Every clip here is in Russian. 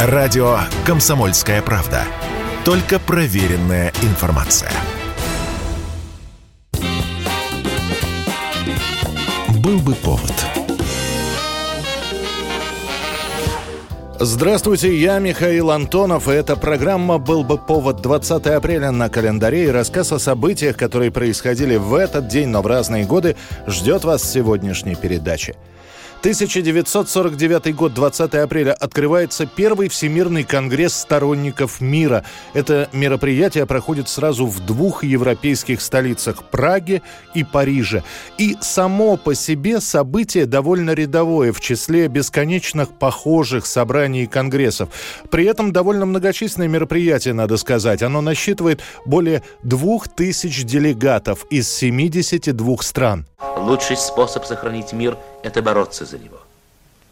Радио «Комсомольская правда». Только проверенная информация. Был бы повод. Здравствуйте, я Михаил Антонов, и эта программа «Был бы повод» 20 апреля на календаре и рассказ о событиях, которые происходили в этот день, но в разные годы, ждет вас в сегодняшней передаче. 1949 год, 20 апреля, открывается первый Всемирный конгресс сторонников мира. Это мероприятие проходит сразу в двух европейских столицах – Праге и Париже. И само по себе событие довольно рядовое в числе бесконечных похожих собраний и конгрессов. При этом довольно многочисленное мероприятие, надо сказать. Оно насчитывает более двух тысяч делегатов из 72 стран. Лучший способ сохранить мир – это бороться за него.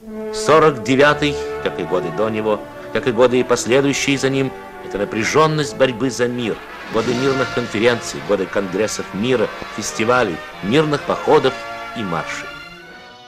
49-й, как и годы до него, как и годы и последующие за ним, это напряженность борьбы за мир, годы мирных конференций, годы конгрессов мира, фестивалей, мирных походов и маршей.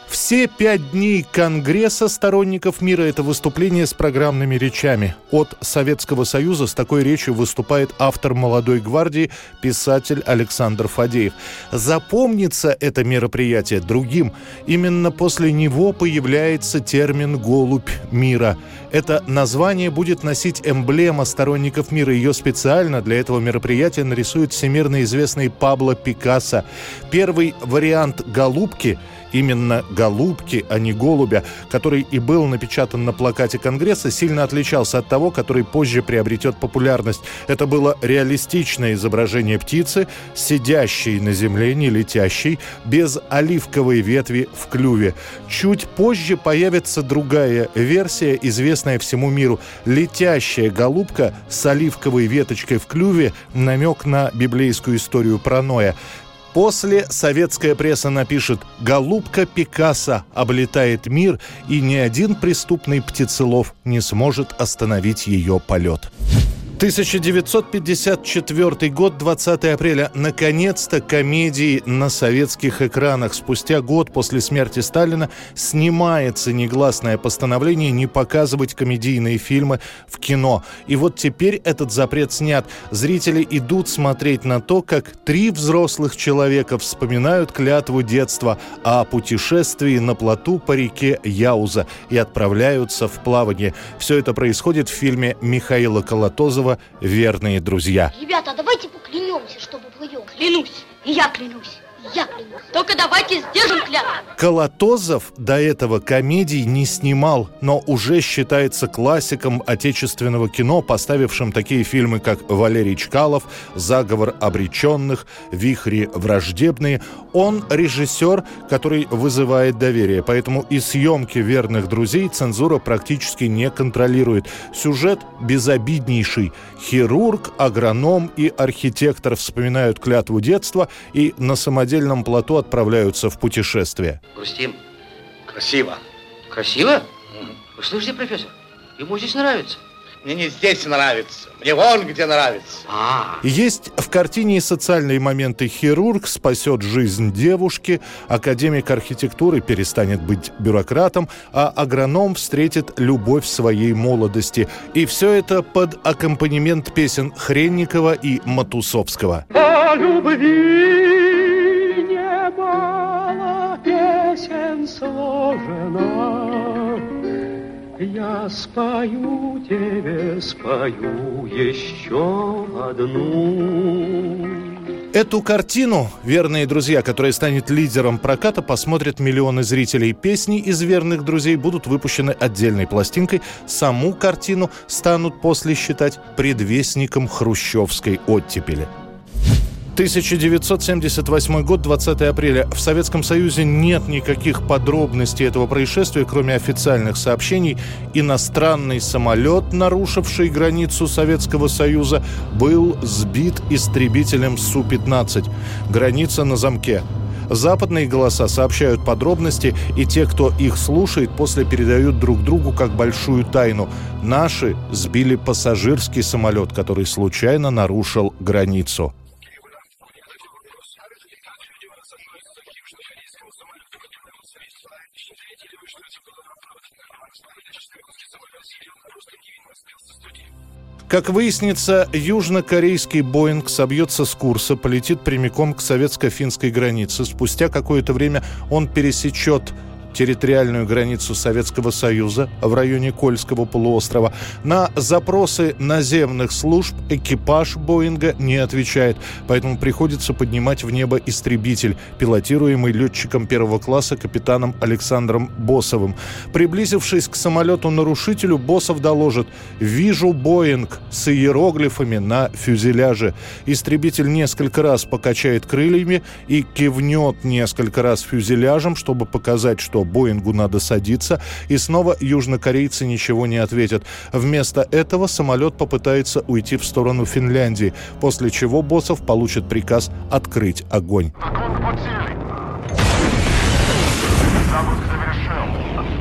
Все пять дней Конгресса сторонников мира – это выступление с программными речами. От Советского Союза с такой речью выступает автор «Молодой гвардии» писатель Александр Фадеев. Запомнится это мероприятие другим. Именно после него появляется термин «голубь мира». Это название будет носить эмблема сторонников мира. Ее специально для этого мероприятия нарисует всемирно известный Пабло Пикассо. Первый вариант «голубки» именно голубки, а не голубя, который и был напечатан на плакате Конгресса, сильно отличался от того, который позже приобретет популярность. Это было реалистичное изображение птицы, сидящей на земле, не летящей, без оливковой ветви в клюве. Чуть позже появится другая версия, известная всему миру. Летящая голубка с оливковой веточкой в клюве, намек на библейскую историю про Ноя. После советская пресса напишет «Голубка Пикассо облетает мир, и ни один преступный птицелов не сможет остановить ее полет». 1954 год, 20 апреля. Наконец-то комедии на советских экранах. Спустя год после смерти Сталина снимается негласное постановление не показывать комедийные фильмы в кино. И вот теперь этот запрет снят. Зрители идут смотреть на то, как три взрослых человека вспоминают клятву детства о путешествии на плоту по реке Яуза и отправляются в плавание. Все это происходит в фильме Михаила Колотозова Петрова «Верные друзья». Ребята, давайте поклянемся, чтобы плывем. Клянусь. И я клянусь. Я клянусь. Только давайте сдержим клятву. Колотозов до этого комедий не снимал, но уже считается классиком отечественного кино, поставившим такие фильмы, как «Валерий Чкалов», «Заговор обреченных», «Вихри враждебные». Он режиссер, который вызывает доверие, поэтому и съемки «Верных друзей» цензура практически не контролирует. Сюжет безобиднейший. Хирург, агроном и архитектор вспоминают клятву детства и на самодельном плоту отправляются в путешествие. Грустим. Красиво. Красиво? Вы слышите, профессор? Ему здесь нравится. Мне не здесь нравится, мне вон где нравится. А, Есть в картине и социальные моменты. Хирург спасет жизнь девушки, академик архитектуры перестанет быть бюрократом, а агроном встретит любовь своей молодости. И все это под аккомпанемент песен Хренникова и Матусовского. О любви Я спою тебе, спою еще одну. Эту картину, верные друзья, которая станет лидером проката, посмотрят миллионы зрителей. Песни из верных друзей будут выпущены отдельной пластинкой. Саму картину станут после считать предвестником хрущевской оттепели. 1978 год, 20 апреля. В Советском Союзе нет никаких подробностей этого происшествия, кроме официальных сообщений. Иностранный самолет, нарушивший границу Советского Союза, был сбит истребителем Су-15. Граница на замке. Западные голоса сообщают подробности, и те, кто их слушает, после передают друг другу как большую тайну. Наши сбили пассажирский самолет, который случайно нарушил границу. Как выяснится, южнокорейский «Боинг» собьется с курса, полетит прямиком к советско-финской границе. Спустя какое-то время он пересечет территориальную границу Советского Союза в районе Кольского полуострова. На запросы наземных служб экипаж «Боинга» не отвечает, поэтому приходится поднимать в небо истребитель, пилотируемый летчиком первого класса капитаном Александром Босовым. Приблизившись к самолету-нарушителю, Босов доложит «Вижу «Боинг» с иероглифами на фюзеляже». Истребитель несколько раз покачает крыльями и кивнет несколько раз фюзеляжем, чтобы показать, что Боингу надо садиться, и снова южнокорейцы ничего не ответят. Вместо этого самолет попытается уйти в сторону Финляндии, после чего Босов получит приказ открыть огонь.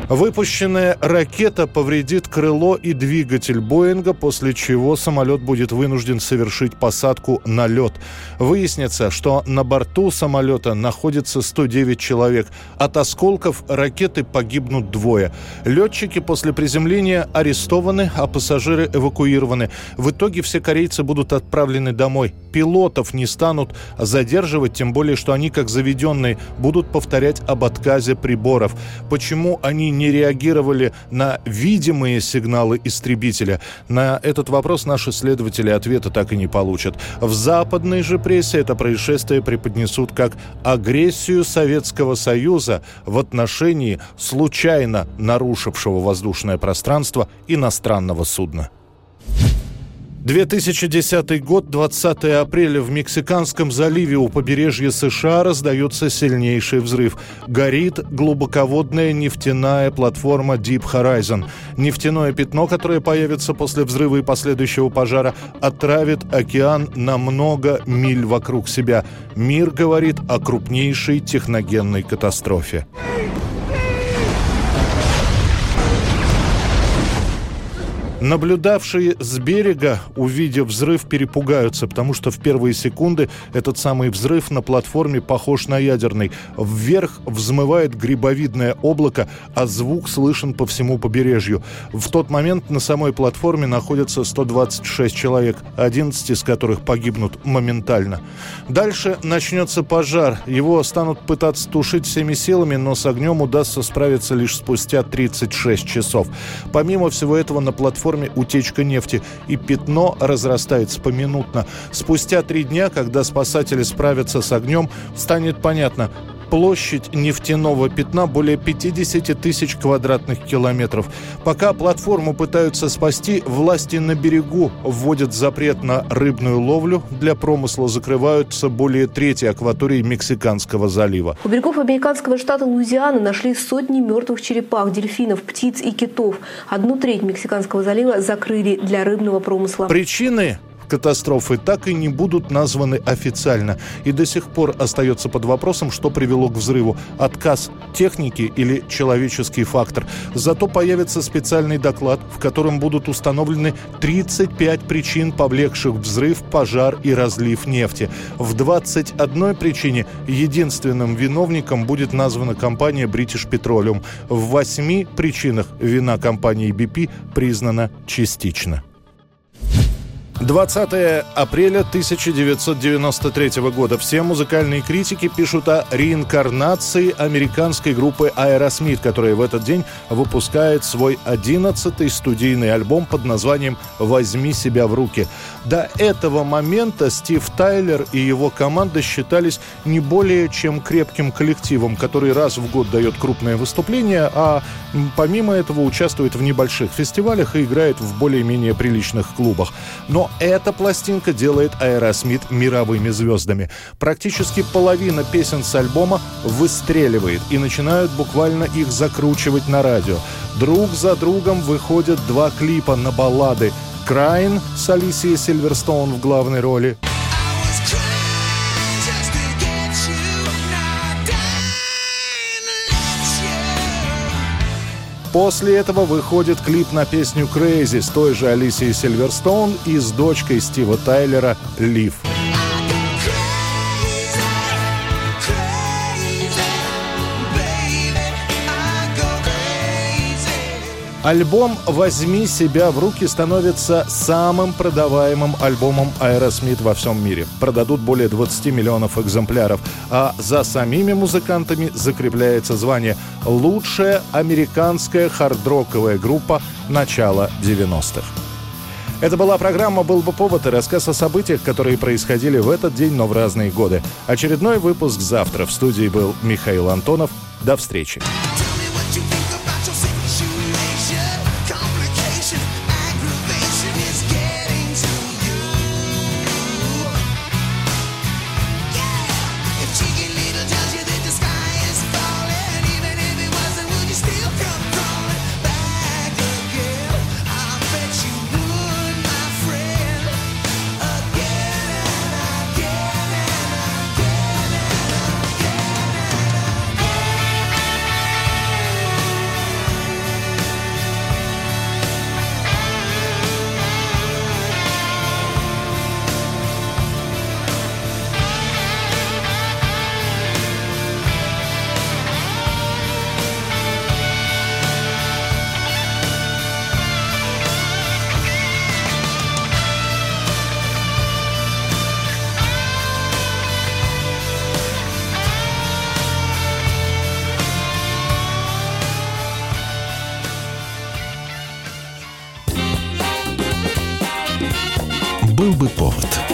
Выпущенная ракета повредит крыло и двигатель Боинга, после чего самолет будет вынужден совершить посадку на лед. Выяснится, что на борту самолета находится 109 человек. От осколков ракеты погибнут двое. Летчики после приземления арестованы, а пассажиры эвакуированы. В итоге все корейцы будут отправлены домой. Пилотов не станут задерживать, тем более, что они, как заведенные, будут повторять об отказе приборов. Почему они не реагировали на видимые сигналы истребителя? На этот вопрос наши следователи ответа так и не получат. В западной же прессе это происшествие преподнесут как агрессию Советского Союза в отношении случайно нарушившего воздушное пространство иностранного судна. 2010 год, 20 апреля в Мексиканском заливе у побережья США раздается сильнейший взрыв. Горит глубоководная нефтяная платформа Deep Horizon. Нефтяное пятно, которое появится после взрыва и последующего пожара, отравит океан на много миль вокруг себя. Мир говорит о крупнейшей техногенной катастрофе. Наблюдавшие с берега, увидев взрыв, перепугаются, потому что в первые секунды этот самый взрыв на платформе похож на ядерный. Вверх взмывает грибовидное облако, а звук слышен по всему побережью. В тот момент на самой платформе находятся 126 человек, 11 из которых погибнут моментально. Дальше начнется пожар. Его станут пытаться тушить всеми силами, но с огнем удастся справиться лишь спустя 36 часов. Помимо всего этого на платформе платформе утечка нефти, и пятно разрастается поминутно. Спустя три дня, когда спасатели справятся с огнем, станет понятно, Площадь нефтяного пятна более 50 тысяч квадратных километров. Пока платформу пытаются спасти, власти на берегу вводят запрет на рыбную ловлю. Для промысла закрываются более трети акватории Мексиканского залива. У берегов американского штата Луизиана нашли сотни мертвых черепах, дельфинов, птиц и китов. Одну треть Мексиканского залива закрыли для рыбного промысла. Причины катастрофы так и не будут названы официально. И до сих пор остается под вопросом, что привело к взрыву. Отказ техники или человеческий фактор. Зато появится специальный доклад, в котором будут установлены 35 причин, повлекших взрыв, пожар и разлив нефти. В 21 причине единственным виновником будет названа компания British Petroleum. В 8 причинах вина компании BP признана частично. 20 апреля 1993 года. Все музыкальные критики пишут о реинкарнации американской группы Aerosmith, которая в этот день выпускает свой 11-й студийный альбом под названием «Возьми себя в руки». До этого момента Стив Тайлер и его команда считались не более чем крепким коллективом, который раз в год дает крупное выступление, а помимо этого участвует в небольших фестивалях и играет в более-менее приличных клубах. Эта пластинка делает Аэросмит мировыми звездами. Практически половина песен с альбома выстреливает и начинают буквально их закручивать на радио. Друг за другом выходят два клипа на баллады «Cryin'» с Алисией Сильверстоун в главной роли – После этого выходит клип на песню «Crazy» с той же Алисией Сильверстоун и с дочкой Стива Тайлера «Лив». Альбом «Возьми себя в руки» становится самым продаваемым альбомом Aerosmith во всем мире. Продадут более 20 миллионов экземпляров, а за самими музыкантами закрепляется звание «Лучшая американская хардроковая группа начала 90-х». Это была программа «Был бы повод» и рассказ о событиях, которые происходили в этот день, но в разные годы. Очередной выпуск завтра. В студии был Михаил Антонов. До встречи. Был бы повод.